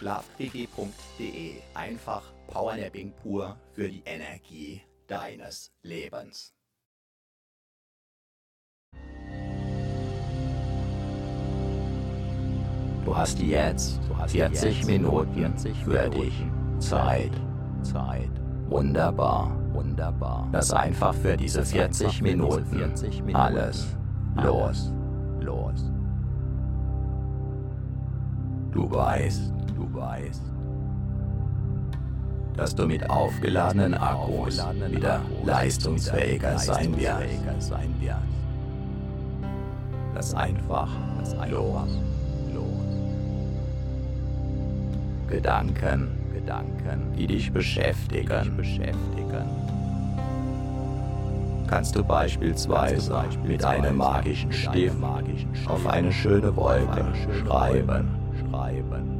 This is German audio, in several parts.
Schlafquickie.de. Einfach Powernapping pur für die Energie deines Lebens. Du hast jetzt 40 Minuten für dich Zeit. Zeit. Wunderbar. Wunderbar. Lass einfach für diese 40 Minuten alles los. Los. Du weißt, weißt, dass du mit aufgeladenen Akkus wieder leistungsfähiger sein wirst. Lass einfach los. Gedanken, Gedanken, die dich beschäftigen, beschäftigen. Kannst du beispielsweise, beispielsweise mit einem magischen Stift auf eine schöne Wolke schreiben, schreiben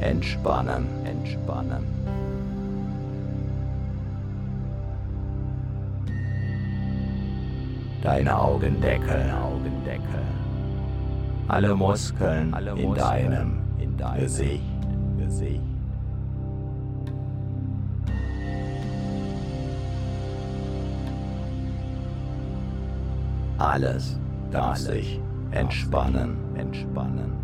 entspannen, entspannen. Deine Augendeckel, Augendeckel. Alle Muskeln Alle in deinem, in deinem Gesicht, Gesicht. Alles darf sich entspannen, entspannen.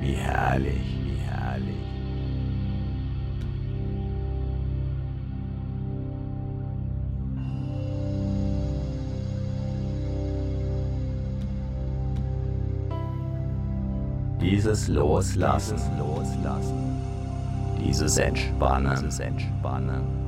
Wie herrlich, wie herrlich. Dieses Loslassen, Loslassen, dieses Entspannen, dieses Entspannen.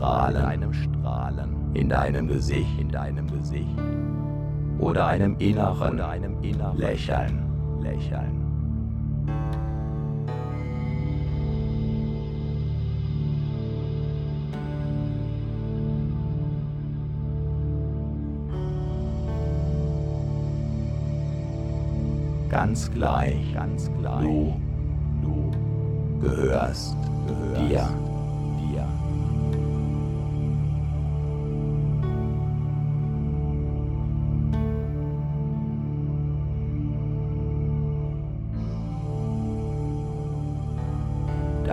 Strahlen, einem Strahlen in deinem Gesicht, in deinem Gesicht oder einem inneren, oder einem inneren Lächeln, Lächeln. Ganz gleich, ganz gleich. Du, du gehörst, gehörst dir.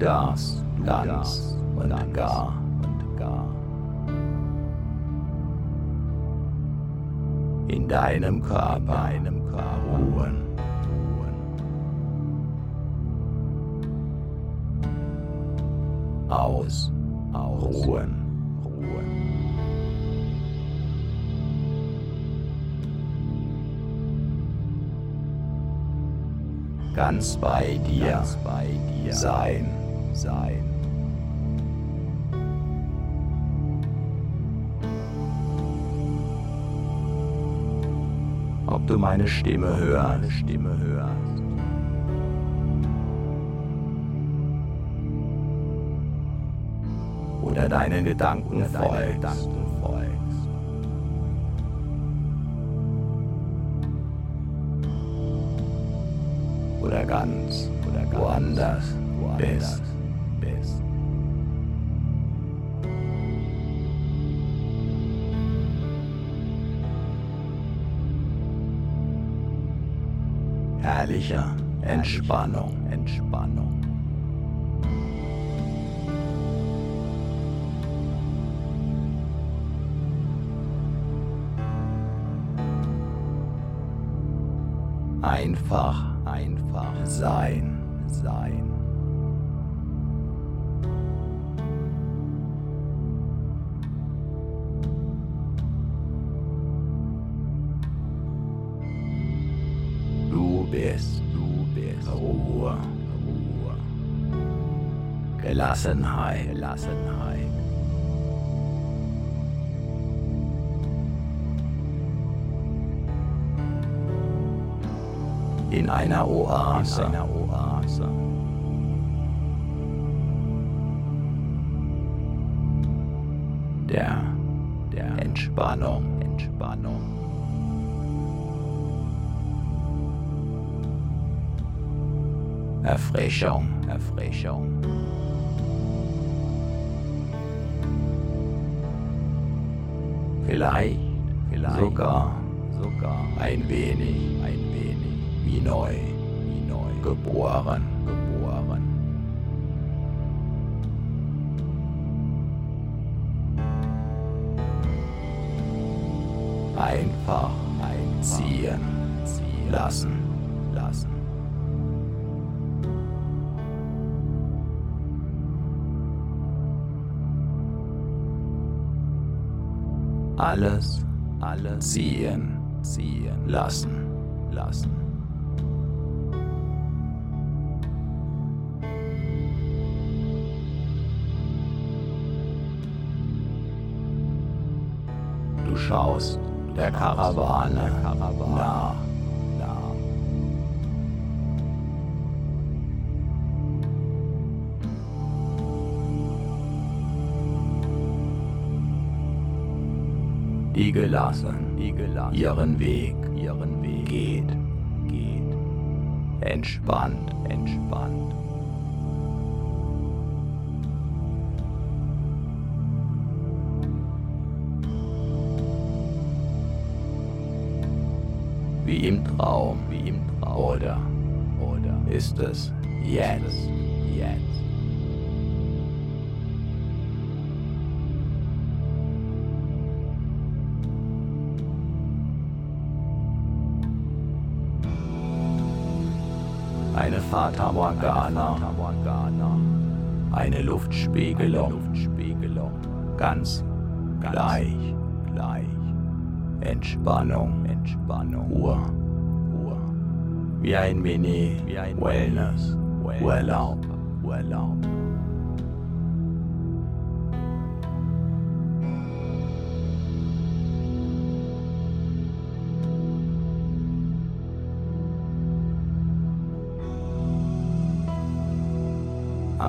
Darfst ganz und gar und gar in deinem Körper, deinem Körper ruhen. Aus, aus, ruhen, ruhen. Ganz bei dir, ganz bei dir sein, sein. Ob du meine Stimme hörst, Stimme hörst. Oder deinen Gedanken folgst. Oder ganz, oder ganz woanders, woanders bist. Herrlicher Entspannung, Entspannung. Einfach, einfach sein, sein. Gelassenheit, Gelassenheit. in einer Oase. In einer Oase. Der, der Entspannung, Entspannung. Erfrischung, Erfrischung. Vielleicht, vielleicht sogar, sogar ein wenig, ein wenig. Wie neu, wie neu. Geboren, geboren. Einfach einziehen, ziehen lassen, lassen. Alles, alles ziehen, ziehen lassen, lassen. Du schaust der Karawane nach. nach. Die gelassen, die gelassen ihren Weg, ihren Weg geht, geht. Entspannt, entspannt. wie im Traum, wie im Traum. Oder, oder ist es jetzt, jetzt? Eine Fata Morgana, eine Luftspiegelung, ganz gleich, gleich, Entspannung, Entspannung, Ruhe, Ruhe, wie ein Mini, wie ein Wellness, Urlaub, Urlaub.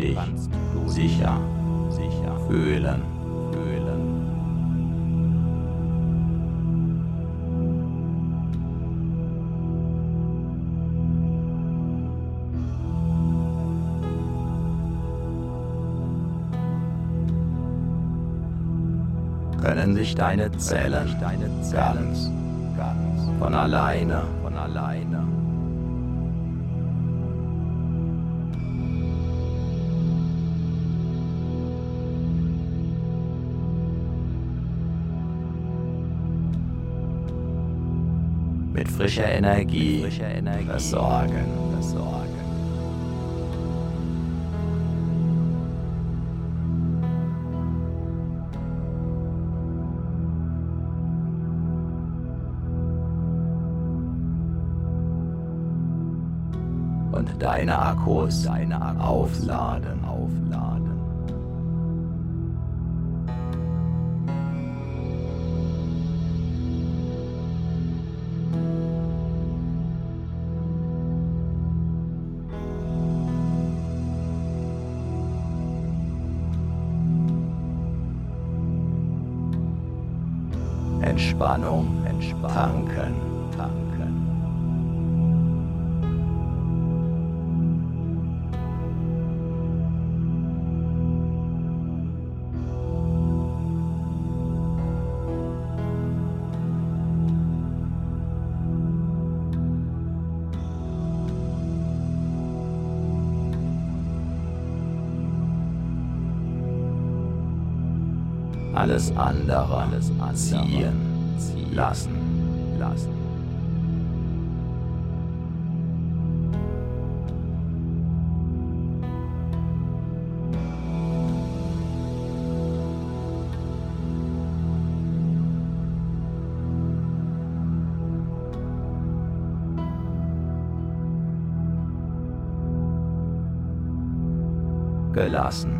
dich sicher fühlen. fühlen. Können sich deine Zellen, deine Zellen ganz, ganz von alleine, von alleine frischer Energie, frischer Energie versorgen. versorgen. Und deine Akkus, deine Akkus aufladen, aufladen. Entspannung, Entspannung, tanken, tanken. Alles andere, alles andere ziehen lassen, lassen. gelassen, gelassen.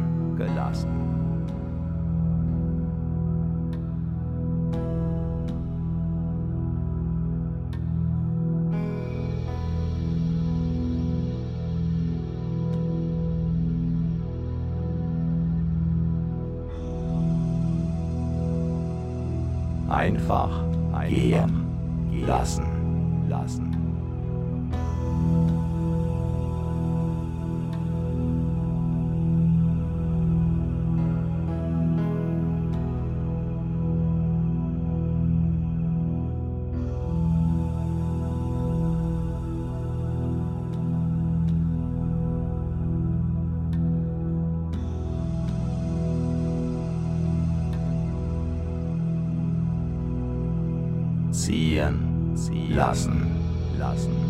Einfach. Gehen ziehen lassen, lassen.